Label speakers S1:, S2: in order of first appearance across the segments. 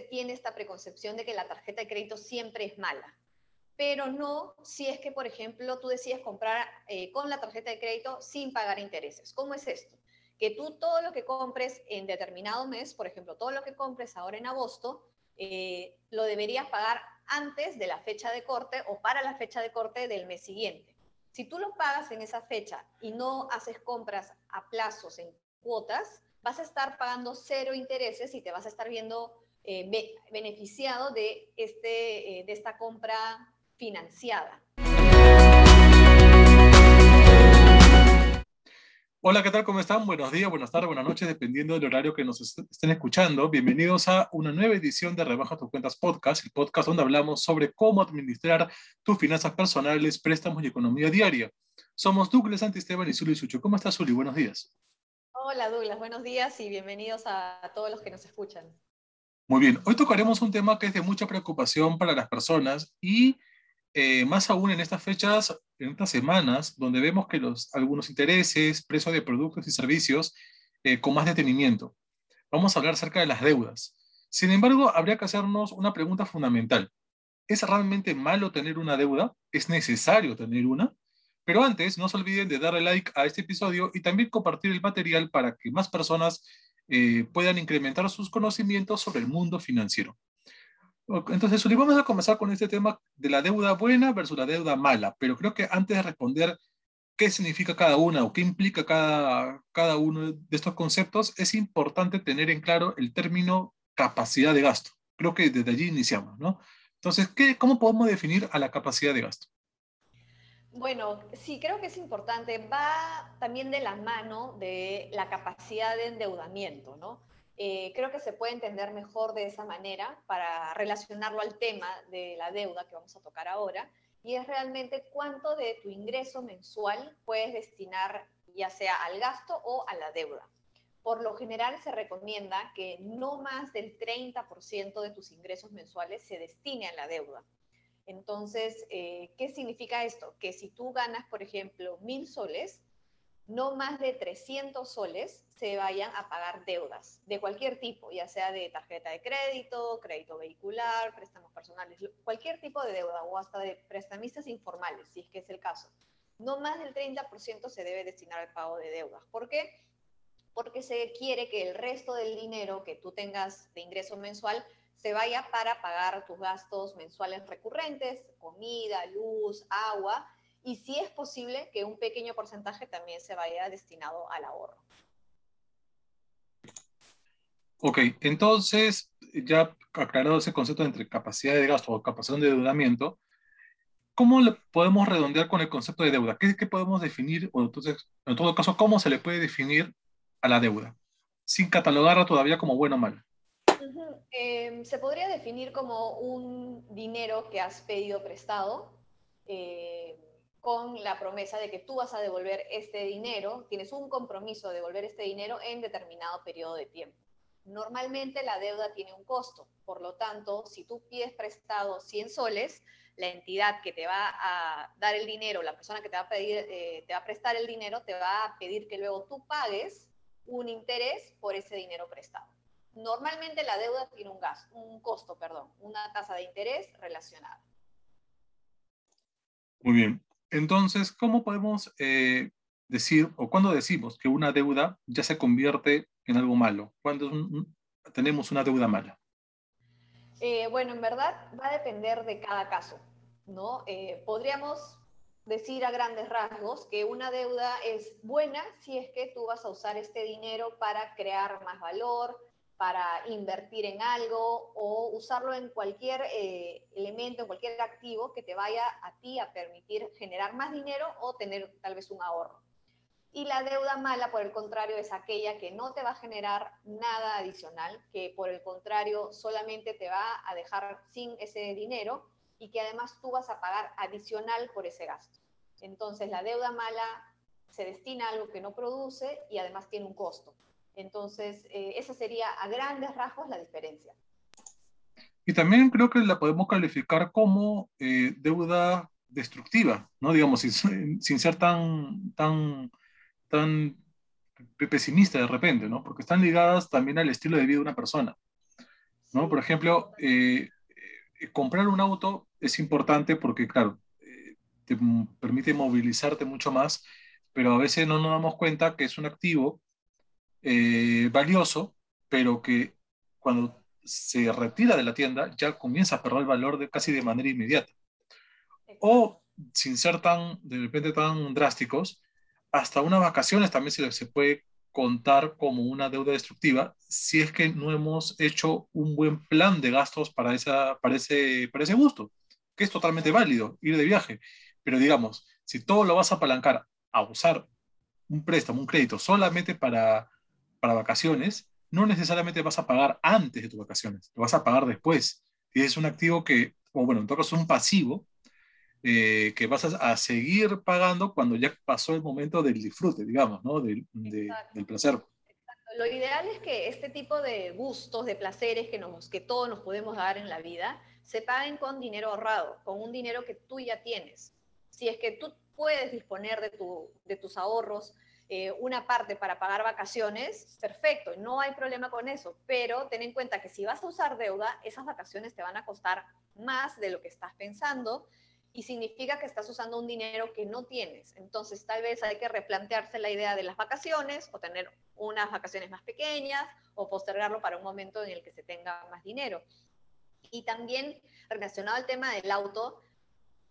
S1: tiene esta preconcepción de que la tarjeta de crédito siempre es mala, pero no si es que, por ejemplo, tú decides comprar eh, con la tarjeta de crédito sin pagar intereses. ¿Cómo es esto? Que tú todo lo que compres en determinado mes, por ejemplo, todo lo que compres ahora en agosto, eh, lo deberías pagar antes de la fecha de corte o para la fecha de corte del mes siguiente. Si tú lo pagas en esa fecha y no haces compras a plazos en cuotas, vas a estar pagando cero intereses y te vas a estar viendo eh, beneficiado de, este, eh, de esta compra financiada.
S2: Hola, ¿qué tal? ¿Cómo están? Buenos días, buenas tardes, buenas noches, dependiendo del horario que nos estén escuchando. Bienvenidos a una nueva edición de Rebaja tus cuentas podcast, el podcast donde hablamos sobre cómo administrar tus finanzas personales, préstamos y economía diaria. Somos Douglas Antisteban y Zuli Sucho. ¿Cómo estás, Zuli? Buenos días.
S1: Hola, Douglas. Buenos días y bienvenidos a todos los que nos escuchan.
S2: Muy bien, hoy tocaremos un tema que es de mucha preocupación para las personas y eh, más aún en estas fechas, en estas semanas, donde vemos que los, algunos intereses, precios de productos y servicios eh, con más detenimiento. Vamos a hablar acerca de las deudas. Sin embargo, habría que hacernos una pregunta fundamental. ¿Es realmente malo tener una deuda? ¿Es necesario tener una? Pero antes, no se olviden de darle like a este episodio y también compartir el material para que más personas eh, puedan incrementar sus conocimientos sobre el mundo financiero. Entonces, vamos a comenzar con este tema de la deuda buena versus la deuda mala, pero creo que antes de responder qué significa cada una o qué implica cada, cada uno de estos conceptos, es importante tener en claro el término capacidad de gasto. Creo que desde allí iniciamos, ¿no? Entonces, ¿qué, ¿cómo podemos definir a la capacidad de gasto?
S1: Bueno, sí, creo que es importante. Va también de la mano de la capacidad de endeudamiento, ¿no? Eh, creo que se puede entender mejor de esa manera para relacionarlo al tema de la deuda que vamos a tocar ahora, y es realmente cuánto de tu ingreso mensual puedes destinar ya sea al gasto o a la deuda. Por lo general se recomienda que no más del 30% de tus ingresos mensuales se destine a la deuda. Entonces, eh, ¿qué significa esto? Que si tú ganas, por ejemplo, mil soles, no más de 300 soles se vayan a pagar deudas de cualquier tipo, ya sea de tarjeta de crédito, crédito vehicular, préstamos personales, cualquier tipo de deuda o hasta de prestamistas informales, si es que es el caso. No más del 30% se debe destinar al pago de deudas. ¿Por qué? Porque se quiere que el resto del dinero que tú tengas de ingreso mensual se vaya para pagar tus gastos mensuales recurrentes, comida, luz, agua, y si es posible que un pequeño porcentaje también se vaya destinado al ahorro.
S2: Ok, entonces, ya aclarado ese concepto entre capacidad de gasto o capacidad de endeudamiento, ¿cómo le podemos redondear con el concepto de deuda? ¿Qué, qué podemos definir, o entonces, en todo caso, cómo se le puede definir a la deuda, sin catalogarla todavía como bueno o
S1: Em, se podría definir como un dinero que has pedido prestado. Eh, con la promesa de que tú vas a devolver este dinero, tienes un compromiso de devolver este dinero en determinado periodo de tiempo. Normalmente la deuda tiene un costo, por lo tanto, si tú pides prestado 100 soles, la entidad que te va a dar el dinero, la persona que te va a, pedir, eh, te va a prestar el dinero, te va a pedir que luego tú pagues un interés por ese dinero prestado. Normalmente la deuda tiene un, gas, un costo, perdón, una tasa de interés relacionada.
S2: Muy bien. Entonces, ¿cómo podemos eh, decir o cuándo decimos que una deuda ya se convierte en algo malo? ¿Cuándo tenemos una deuda mala?
S1: Eh, bueno, en verdad va a depender de cada caso, ¿no? Eh, podríamos decir a grandes rasgos que una deuda es buena si es que tú vas a usar este dinero para crear más valor, para invertir en algo o usarlo en cualquier eh, elemento, en cualquier activo que te vaya a ti a permitir generar más dinero o tener tal vez un ahorro. Y la deuda mala, por el contrario, es aquella que no te va a generar nada adicional, que por el contrario solamente te va a dejar sin ese dinero y que además tú vas a pagar adicional por ese gasto. Entonces la deuda mala se destina a algo que no produce y además tiene un costo. Entonces, eh, esa sería a grandes rasgos la diferencia.
S2: Y también creo que la podemos calificar como eh, deuda destructiva, ¿no? Digamos, sin, sin, ser tan, tan, tan pesimista de repente, ¿no? Porque están ligadas también al estilo de vida de una persona. ¿no? Por ejemplo, eh, comprar un auto es importante porque, claro, eh, te permite movilizarte mucho más, pero a veces no nos damos cuenta que es un activo valioso, pero que cuando se retira de la tienda ya comienza a perder valor de, casi de manera inmediata. O sin ser tan, de repente, tan drásticos, hasta unas vacaciones también se, se puede contar como una deuda destructiva si es que no hemos hecho un buen plan de gastos para, esa, para, ese, para ese gusto, que es totalmente válido ir de viaje. Pero digamos, si todo lo vas a apalancar a usar un préstamo, un crédito solamente para, para vacaciones, no necesariamente vas a pagar antes de tus vacaciones, lo vas a pagar después. Y es un activo que, o bueno, en todo caso es un pasivo eh, que vas a, seguir pagando cuando ya pasó el momento del disfrute, digamos, ¿no? Del, del placer.
S1: Lo ideal es que este tipo de gustos, de placeres que, nos, que todos nos podemos dar en la vida, se paguen con dinero ahorrado, con un dinero que tú ya tienes. Si es que tú puedes disponer de, tu, de tus ahorros, eh, una parte para pagar vacaciones, perfecto, no hay problema con eso, pero ten en cuenta que si vas a usar deuda, esas vacaciones te van a costar más de lo que estás pensando y significa que estás usando un dinero que no tienes. Entonces, tal vez hay que replantearse la idea de las vacaciones o tener unas vacaciones más pequeñas o postergarlo para un momento en el que se tenga más dinero. Y también relacionado al tema del auto,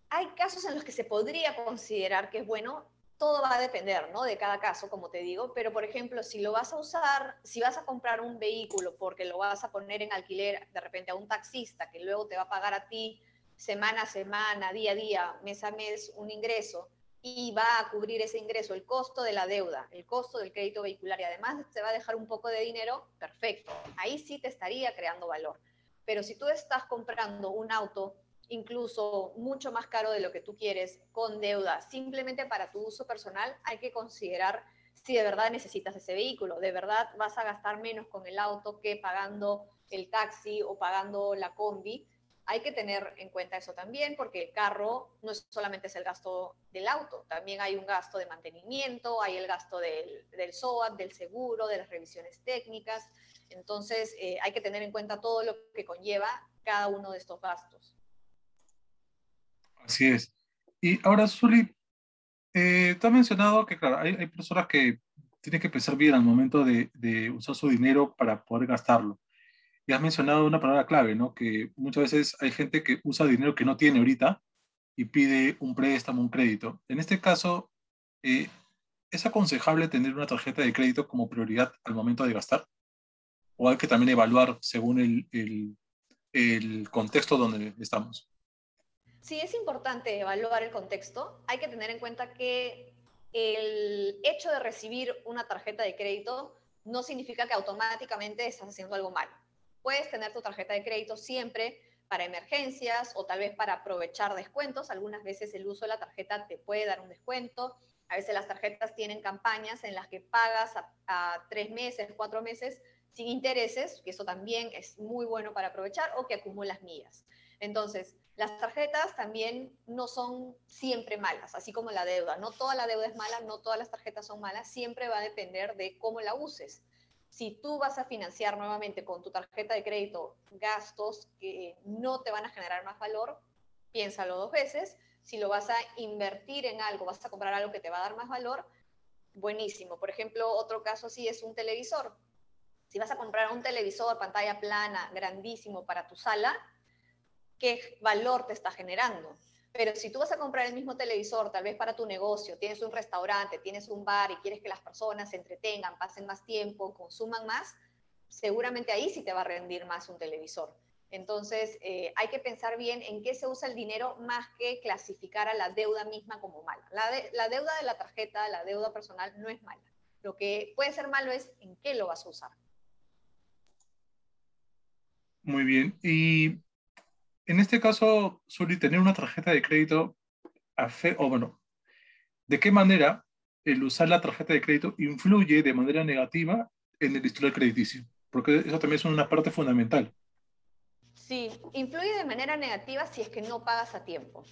S1: hay casos en los que se podría considerar que es bueno, todo va a depender, ¿no? De cada caso, como te digo, pero por ejemplo, si lo vas a usar, si vas a comprar un vehículo porque lo vas a poner en alquiler de repente a un taxista que luego te va a pagar a ti semana a semana, día a día, mes a mes, un ingreso y va a cubrir ese ingreso el costo de la deuda, el costo del crédito vehicular y además te va a dejar un poco de dinero, perfecto. Ahí sí te estaría creando valor. Pero si tú estás comprando un auto incluso mucho más caro de lo que tú quieres con deuda, simplemente para tu uso personal, hay que considerar si de verdad necesitas ese vehículo, de verdad vas a gastar menos con el auto que pagando el taxi o pagando la combi hay que tener en cuenta eso también, porque el carro no es solamente es el gasto del auto, también hay un gasto de mantenimiento, hay el gasto del, del SOAT, del seguro, de las revisiones técnicas. Entonces, eh, hay que tener en cuenta todo lo que conlleva cada uno de estos gastos.
S2: Así es. Y ahora, Zuli, eh, tú has mencionado que, claro, hay, hay, personas que tienen que pensar bien al momento de, de usar su dinero para poder gastarlo. Y has mencionado una palabra clave, ¿no? Que muchas veces hay gente que usa dinero que no tiene ahorita y pide un préstamo, un crédito. En este caso, eh, ¿es aconsejable tener una tarjeta de crédito como prioridad al momento de gastar? ¿O hay que también evaluar según el, el, el contexto donde estamos?
S1: Sí, es importante evaluar el contexto. Hay que tener en cuenta que el hecho de recibir una tarjeta de crédito no significa que automáticamente estás haciendo algo malo. Puedes tener tu tarjeta de crédito siempre para emergencias o tal vez para aprovechar descuentos. Algunas veces el uso de la tarjeta te puede dar un descuento. A veces las tarjetas tienen campañas en las que pagas a, tres meses, cuatro meses sin intereses, que eso también es muy bueno para aprovechar, o que acumulas millas. Entonces, las tarjetas también no son siempre malas, así como la deuda. No toda la deuda es mala, no todas las tarjetas son malas, siempre va a depender de cómo la uses si tú vas a financiar nuevamente con tu tarjeta de crédito gastos que no te van a generar más valor, piénsalo dos veces. Si lo vas a invertir en algo, vas a comprar algo que te va a dar más valor, buenísimo. Por ejemplo, otro caso así es un televisor. Si vas a comprar un televisor pantalla plana grandísimo para tu sala, ¿qué valor te está generando? Pero si tú vas a comprar el mismo televisor, tal vez para tu negocio, tienes un restaurante, tienes un bar y quieres que las personas se entretengan, pasen más tiempo, consuman más, seguramente ahí sí te va a rendir más un televisor. Entonces, eh, hay que pensar bien en qué se usa el dinero más que clasificar a la deuda misma como mala. La, la deuda de la tarjeta, la deuda personal, no es mala. Lo que puede ser malo es en qué lo vas a usar.
S2: Muy bien. Y en este caso, Suli, tener una tarjeta de crédito, a fe, o bueno, ¿de qué manera el usar la tarjeta de crédito influye de manera negativa en el historial crediticio? Porque eso también es una parte fundamental.
S1: Sí, influye de manera negativa si es que no pagas a tiempo.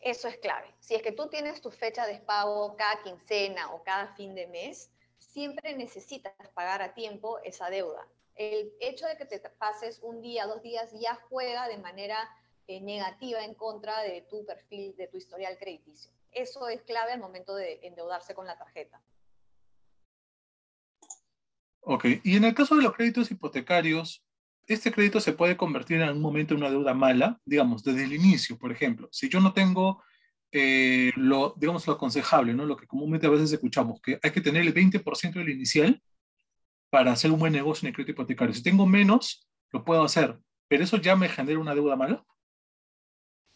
S1: Eso es clave. Si es que tú tienes tu fecha de pago cada quincena o cada fin de mes, siempre necesitas pagar a tiempo esa deuda. El hecho de que te pases un día, dos días, ya juega de manera eh, negativa en contra de tu perfil, de tu historial crediticio. Eso es clave al momento de endeudarse con la tarjeta.
S2: Ok, y en el caso de los créditos hipotecarios, este crédito se puede convertir en algún momento en una deuda mala, digamos, desde el inicio, por ejemplo. Si yo no tengo eh, lo, digamos, lo aconsejable, ¿no? Lo que comúnmente a veces escuchamos, que hay que tener el 20% del inicial para hacer un buen negocio en el crédito hipotecario. Si tengo menos, lo puedo hacer, pero eso ya me genera una deuda mala.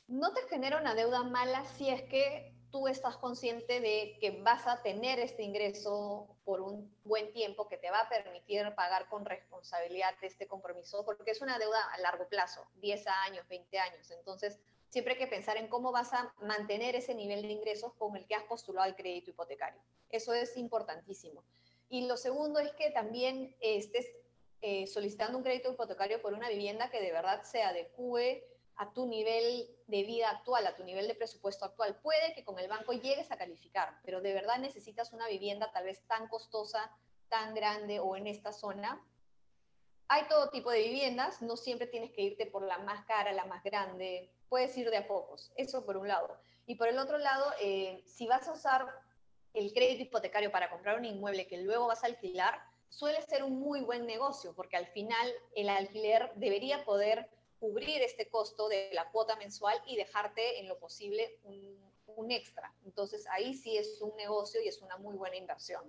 S1: No te genera una deuda mala si es que tú estás consciente de que vas a tener este ingreso por un buen tiempo que te va a permitir pagar con responsabilidad este compromiso, porque es una deuda a largo plazo, 10 años, 20 años. Entonces, siempre hay que pensar en cómo vas a mantener ese nivel de ingresos con el que has postulado el crédito hipotecario. Eso es importantísimo. Y lo segundo es que también estés eh, solicitando un crédito hipotecario por una vivienda que de verdad se adecue a tu nivel de vida actual, a tu nivel de presupuesto actual. Puede que con el banco llegues a calificar, pero de verdad necesitas una vivienda tal vez tan costosa, tan grande o en esta zona. Hay todo tipo de viviendas, no siempre tienes que irte por la más cara, la más grande, puedes ir de a pocos, eso por un lado. Y por el otro lado, eh, si vas a usar el crédito hipotecario para comprar un inmueble que luego vas a alquilar, suele ser un muy buen negocio, porque al final el alquiler debería poder cubrir este costo de la cuota mensual y dejarte en lo posible un, extra. Entonces ahí sí es un negocio y es una muy buena inversión.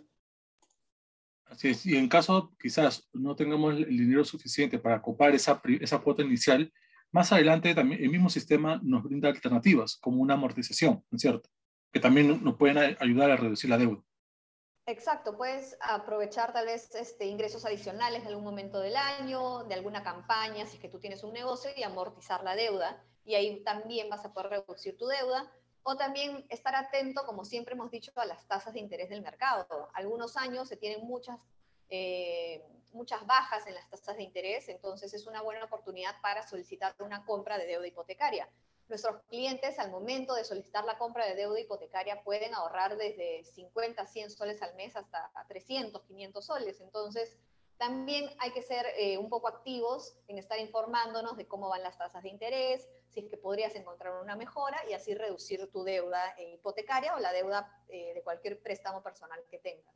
S2: Así y en caso quizás no tengamos el dinero suficiente para copar esa, esa cuota inicial, más adelante también el mismo sistema nos brinda alternativas, como una amortización, ¿no es cierto? Que también nos pueden ayudar a reducir la deuda.
S1: Exacto, puedes aprovechar tal vez este, ingresos adicionales de algún momento del año, de alguna campaña, si es que tú tienes un negocio, y amortizar la deuda. Y ahí también vas a poder reducir tu deuda. O también estar atento, como siempre hemos dicho, a las tasas de interés del mercado. Algunos años se tienen muchas, eh, muchas bajas en las tasas de interés, entonces es una buena oportunidad para solicitar una compra de deuda hipotecaria. Nuestros clientes al momento de solicitar la compra de deuda hipotecaria pueden ahorrar desde 50, 100 soles al mes hasta 300, 500 soles. Entonces, también hay que ser eh, un poco activos en estar informándonos de cómo van las tasas de interés, si es que podrías encontrar una mejora y así reducir tu deuda hipotecaria o la deuda eh, de cualquier préstamo personal que tengas.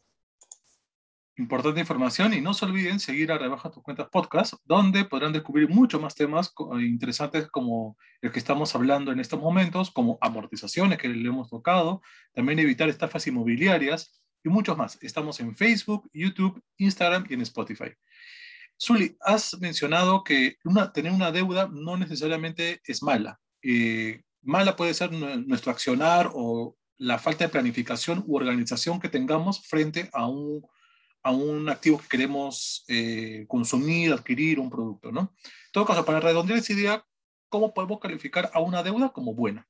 S2: Importante información y no se olviden seguir a Rebaja tus cuentas podcast, donde podrán descubrir mucho más temas interesantes como el que estamos hablando en estos momentos, como amortizaciones que le hemos tocado, también evitar estafas inmobiliarias y muchos más. Estamos en Facebook, YouTube, Instagram y en Spotify. Zuli, has mencionado que tener una deuda no necesariamente es mala. Eh, mala puede ser nuestro accionar o la falta de planificación u organización que tengamos frente a un a un activo que queremos eh, consumir, adquirir, un producto, ¿no? En todo caso, para redondear esa idea, ¿cómo podemos calificar a una deuda como buena?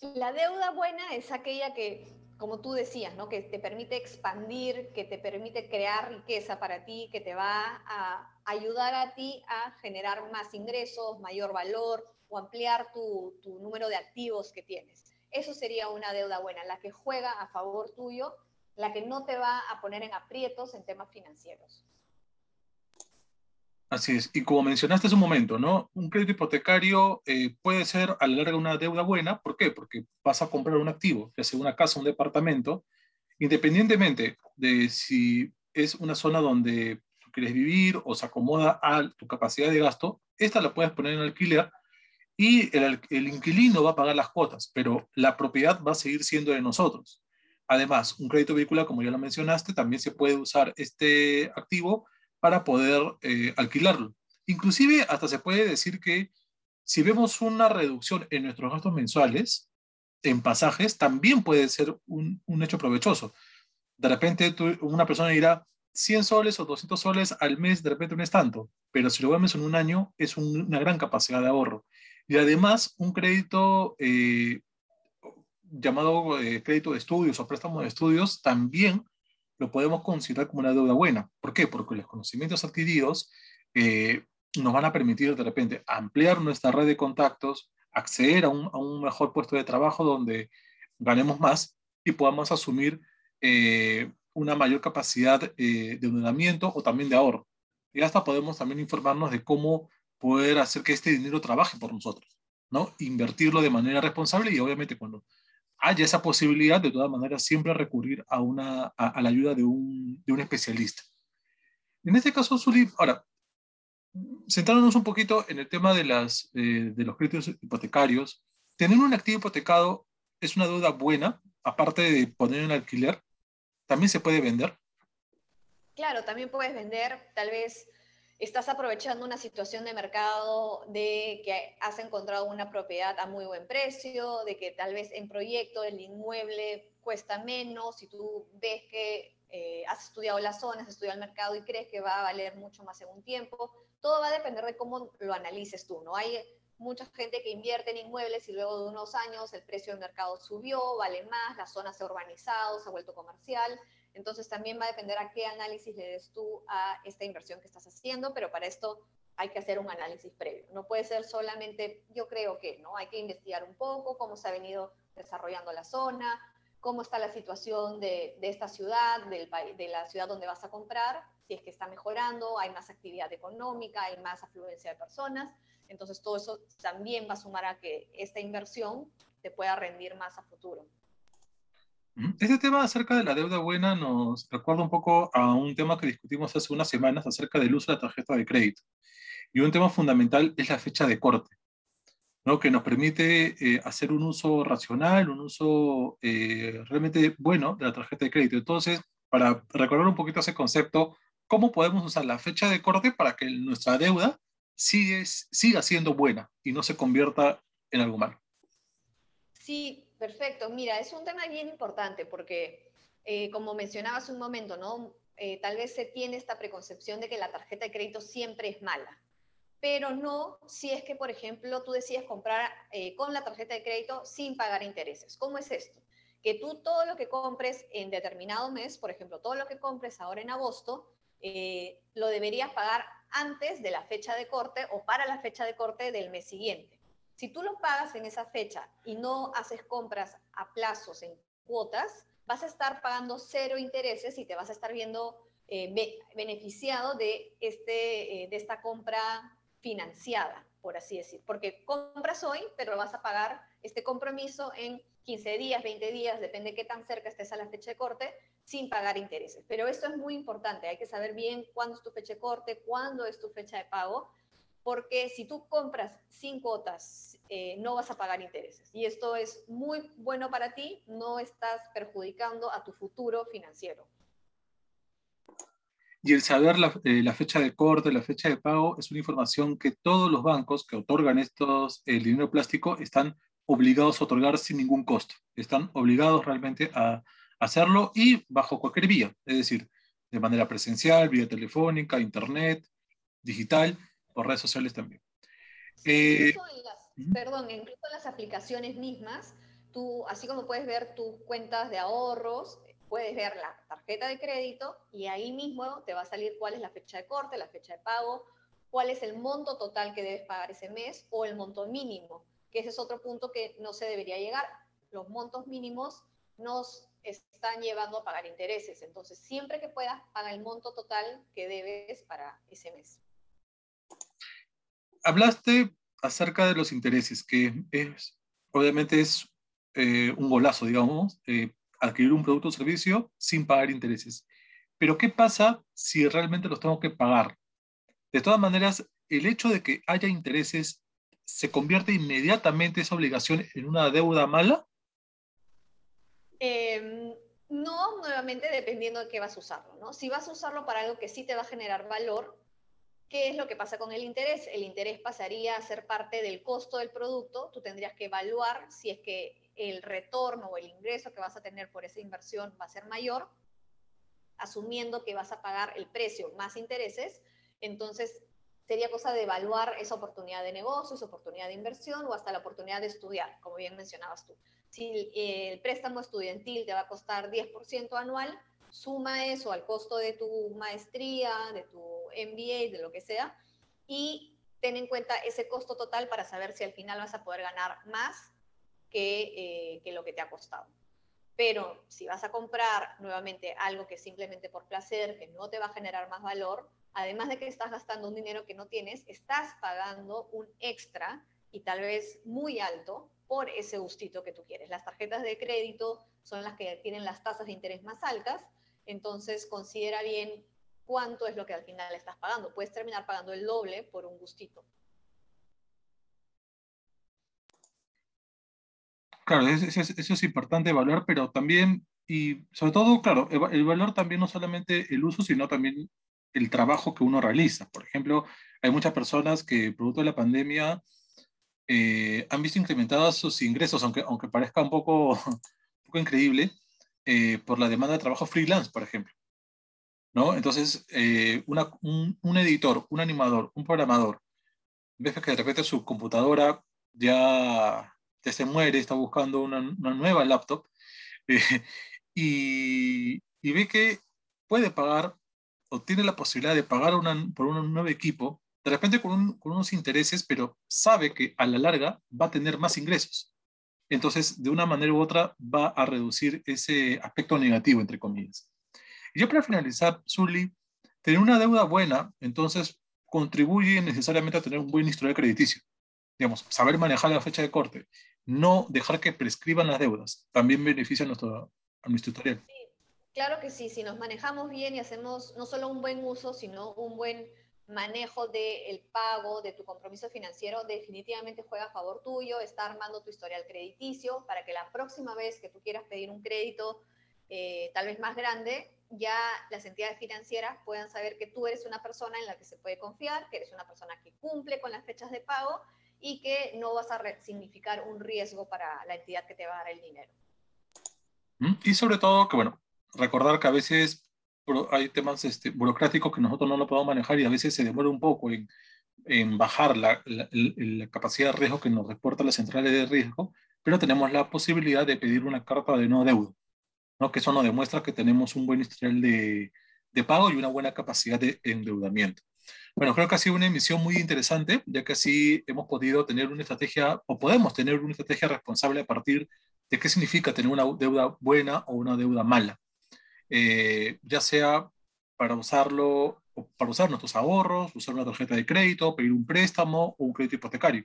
S1: La deuda buena es aquella que, como tú decías, ¿no? que te permite expandir, que te permite crear riqueza para ti, que te va a ayudar a ti a generar más ingresos, mayor valor o ampliar tu, tu número de activos que tienes. Eso sería una deuda buena, la que juega a favor tuyo la que no te va a poner en aprietos en temas financieros.
S2: Así es. Y como mencionaste hace un momento, ¿no? Un crédito hipotecario eh, puede ser a la larga una deuda buena. ¿Por qué? Porque vas a comprar un activo, ya sea una casa, un departamento, independientemente de si es una zona donde quieres vivir o se acomoda a tu capacidad de gasto, esta la puedes poner en alquiler y el inquilino va a pagar las cuotas, pero la propiedad va a seguir siendo de nosotros. Además, un crédito vehicular, como ya lo mencionaste, también se puede usar este activo para poder eh, alquilarlo. Inclusive, hasta se puede decir que si vemos una reducción en nuestros gastos mensuales en pasajes, también puede ser un, hecho provechoso. De repente, una persona dirá 100 soles o 200 soles al mes, de repente no es tanto, pero si lo vemos en un año, es una gran capacidad de ahorro. Y además, un crédito eh, llamado eh, crédito de estudios o préstamo de estudios, también lo podemos considerar como una deuda buena. ¿Por qué? Porque los conocimientos adquiridos eh, nos van a permitir de repente ampliar nuestra red de contactos, acceder a un, mejor puesto de trabajo donde ganemos más y podamos asumir eh, una mayor capacidad eh, de endeudamiento o también de ahorro. Y hasta podemos también informarnos de cómo poder hacer que este dinero trabaje por nosotros, ¿no? Invertirlo de manera responsable y obviamente cuando haya esa posibilidad, de todas maneras, siempre recurrir a, una, a, la ayuda de un, de un, especialista. En este caso, Zuli, ahora, centrándonos un poquito en el tema de, las, eh, de los créditos hipotecarios, tener un activo hipotecado es una deuda buena, aparte de poner en alquiler, también se puede vender.
S1: Claro, también puedes vender, tal vez estás aprovechando una situación de mercado de que has encontrado una propiedad a muy buen precio, de que tal vez en proyecto el inmueble cuesta menos y tú ves que eh, has estudiado la zona, has estudiado el mercado y crees que va a valer mucho más en un tiempo. Todo va a depender de cómo lo analices tú, ¿no? Hay mucha gente que invierte en inmuebles y luego de unos años el precio del mercado subió, vale más, la zona se ha urbanizado, se ha vuelto comercial. Entonces también va a depender a qué análisis le des tú a esta inversión que estás haciendo, pero para esto hay que hacer un análisis previo. No puede ser solamente, yo creo que, ¿no? Hay que investigar un poco cómo se ha venido desarrollando la zona, cómo está la situación de, de esta ciudad, del, de la ciudad donde vas a comprar, si es que está mejorando, hay más actividad económica, hay más afluencia de personas. Entonces todo eso también va a sumar a que esta inversión te pueda rendir más a futuro.
S2: Este tema acerca de la deuda buena nos recuerda un poco a un tema que discutimos hace unas semanas acerca del uso de la tarjeta de crédito. Y un tema fundamental es la fecha de corte, ¿no? que nos permite eh, hacer un uso racional, un uso eh, realmente bueno de la tarjeta de crédito. Entonces, para recordar un poquito ese concepto, ¿cómo podemos usar la fecha de corte para que nuestra deuda sigue, siga siendo buena y no se convierta en algo malo.
S1: Sí, perfecto. Mira, es un tema bien importante porque, eh, como mencionabas un momento, ¿no? Eh, tal vez se tiene esta preconcepción de que la tarjeta de crédito siempre es mala, pero no si es que, por ejemplo, tú decides comprar eh, con la tarjeta de crédito sin pagar intereses. ¿Cómo es esto? Que tú todo lo que compres en determinado mes, por ejemplo, todo lo que compres ahora en agosto, lo deberías pagar antes de la fecha de corte o para la fecha de corte del mes siguiente. Si tú lo pagas en esa fecha y no haces compras a plazos en cuotas, vas a estar pagando cero intereses y te vas a estar viendo eh, beneficiado de, este, eh, de esta compra financiada, por así decir. Porque compras hoy, pero vas a pagar este compromiso en 15 días, 20 días, depende de qué tan cerca estés a la fecha de corte, sin pagar intereses. Pero esto es muy importante, hay que saber bien cuándo es tu fecha de corte, cuándo es tu fecha de pago, porque si tú compras sin cuotas, eh, no vas a pagar intereses. Y esto es muy bueno para ti, no estás perjudicando a tu futuro financiero.
S2: Y el saber la, eh, la, fecha de corte, la fecha de pago, es una información que todos los bancos que otorgan estos, el dinero plástico están obligados a otorgar sin ningún costo. Están obligados realmente a hacerlo y bajo cualquier vía, es decir, de manera presencial, vía telefónica, internet, digital, por redes sociales también.
S1: Eh, perdón, incluso en las aplicaciones mismas, tú, así como puedes ver tus cuentas de ahorros, puedes ver la tarjeta de crédito y ahí mismo te va a salir cuál es la fecha de corte, la fecha de pago, cuál es el monto total que debes pagar ese mes o el monto mínimo, que ese es otro punto que no se debería llegar. Los montos mínimos nos están llevando a pagar intereses. Entonces, siempre que puedas, paga el monto total que debes para ese mes.
S2: Hablaste acerca de los intereses, que es, obviamente es eh, un golazo, digamos, eh, adquirir un producto o servicio sin pagar intereses. Pero ¿qué pasa si realmente los tengo que pagar? De todas maneras, el hecho de que haya intereses se convierte inmediatamente esa obligación en una deuda mala
S1: Em, no, nuevamente dependiendo de qué vas a usarlo, ¿no? Si vas a usarlo para algo que sí te va a generar valor, ¿qué es lo que pasa con el interés? El interés pasaría a ser parte del costo del producto, tú tendrías que evaluar si es que el retorno o el ingreso que vas a tener por esa inversión va a ser mayor, asumiendo que vas a pagar el precio más intereses, entonces sería cosa de evaluar esa oportunidad de negocio, esa oportunidad de inversión o hasta la oportunidad de estudiar, como bien mencionabas tú. Si el préstamo estudiantil te va a costar 10% anual, suma eso al costo de tu maestría, de tu MBA, de lo que sea, y ten en cuenta ese costo total para saber si al final vas a poder ganar más que, eh, que lo que te ha costado. Pero si vas a comprar nuevamente algo que simplemente por placer, que no te va a generar más valor, además de que estás gastando un dinero que no tienes, estás pagando un extra y tal vez muy alto por ese gustito que tú quieres. Las tarjetas de crédito son las que tienen las tasas de interés más altas, entonces considera bien cuánto es lo que al final estás pagando. Puedes terminar pagando el doble por un gustito.
S2: Claro, eso, es importante evaluar, pero también, y sobre todo, claro, el valor también no solamente el uso, sino también el trabajo que uno realiza. Por ejemplo, hay muchas personas que, producto de la pandemia, eh, han visto incrementados sus ingresos, aunque, aunque parezca un poco, poco increíble, eh, por la demanda de trabajo freelance, por ejemplo. ¿No? Entonces, eh, un, editor, un animador, un programador, ves que de repente su computadora ya, se muere, está buscando una, nueva laptop, y, y, ve que puede pagar o tiene la posibilidad de pagar por un nuevo equipo de repente con, unos intereses, pero sabe que a la larga va a tener más ingresos. Entonces, de una manera u otra, va a reducir ese aspecto negativo, entre comillas. Y yo para finalizar, Zully, tener una deuda buena, entonces contribuye necesariamente a tener un buen historial crediticio. Digamos, saber manejar la fecha de corte, no dejar que prescriban las deudas, también beneficia a nuestro, a nuestro historial.
S1: Sí, claro que sí, si nos manejamos bien y hacemos no solo un buen uso, sino un buen manejo del pago, de tu compromiso financiero, definitivamente juega a favor tuyo, está armando tu historial crediticio para que la próxima vez que tú quieras pedir un crédito eh, tal vez más grande, ya las entidades financieras puedan saber que tú eres una persona en la que se puede confiar, que eres una persona que cumple con las fechas de pago y que no vas a significar un riesgo para la entidad que te va a dar el dinero.
S2: Y sobre todo que, bueno, recordar que a veces hay temas este, burocráticos que nosotros no lo podemos manejar y a veces se demora un poco en, bajar la, capacidad de riesgo que nos reporta las centrales de riesgo, pero tenemos la posibilidad de pedir una carta de no deuda, ¿no? que eso nos demuestra que tenemos un buen historial de, de pago y una buena capacidad de endeudamiento. Bueno, creo que ha sido una emisión muy interesante, ya que así hemos podido tener una estrategia, o podemos tener una estrategia responsable a partir de qué significa tener una deuda buena o una deuda mala. Eh, ya sea para usarlo, para usar nuestros ahorros, usar una tarjeta de crédito, pedir un préstamo o un crédito hipotecario.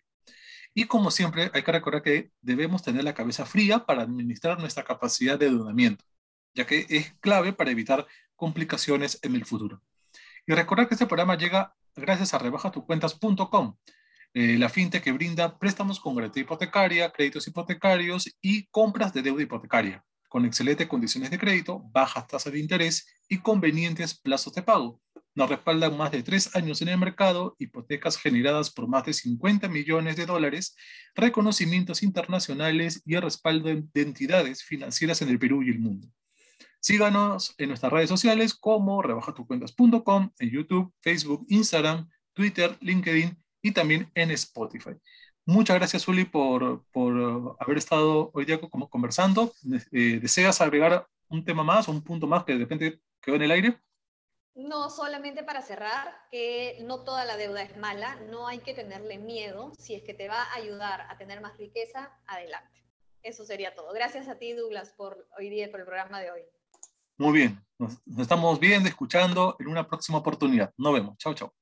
S2: Y como siempre, hay que recordar que debemos tener la cabeza fría para administrar nuestra capacidad de endeudamiento, ya que es clave para evitar complicaciones en el futuro. Y recordar que este programa llega gracias a rebajatucuentas.com, eh, la fintech que brinda préstamos con garantía hipotecaria, créditos hipotecarios y compras de deuda hipotecaria con excelentes condiciones de crédito, bajas tasas de interés y convenientes plazos de pago. Nos respaldan más de tres años en el mercado, hipotecas generadas por más de 50 millones de dólares, reconocimientos internacionales y el respaldo de entidades financieras en el Perú y el mundo. Síganos en nuestras redes sociales como rebajatucuentas.com, en YouTube, Facebook, Instagram, Twitter, LinkedIn y también en Spotify. Muchas gracias, Uli, por, por haber estado hoy día como conversando. Eh, ¿Deseas agregar un tema más, un punto más que de repente quedó en el aire?
S1: No, solamente para cerrar, que no toda la deuda es mala, no hay que tenerle miedo. Si es que te va a ayudar a tener más riqueza, adelante. Eso sería todo. Gracias a ti, Douglas, por hoy día, por el programa de hoy.
S2: Muy bien, nos, estamos viendo, escuchando en una próxima oportunidad. Nos vemos. Chao, chao.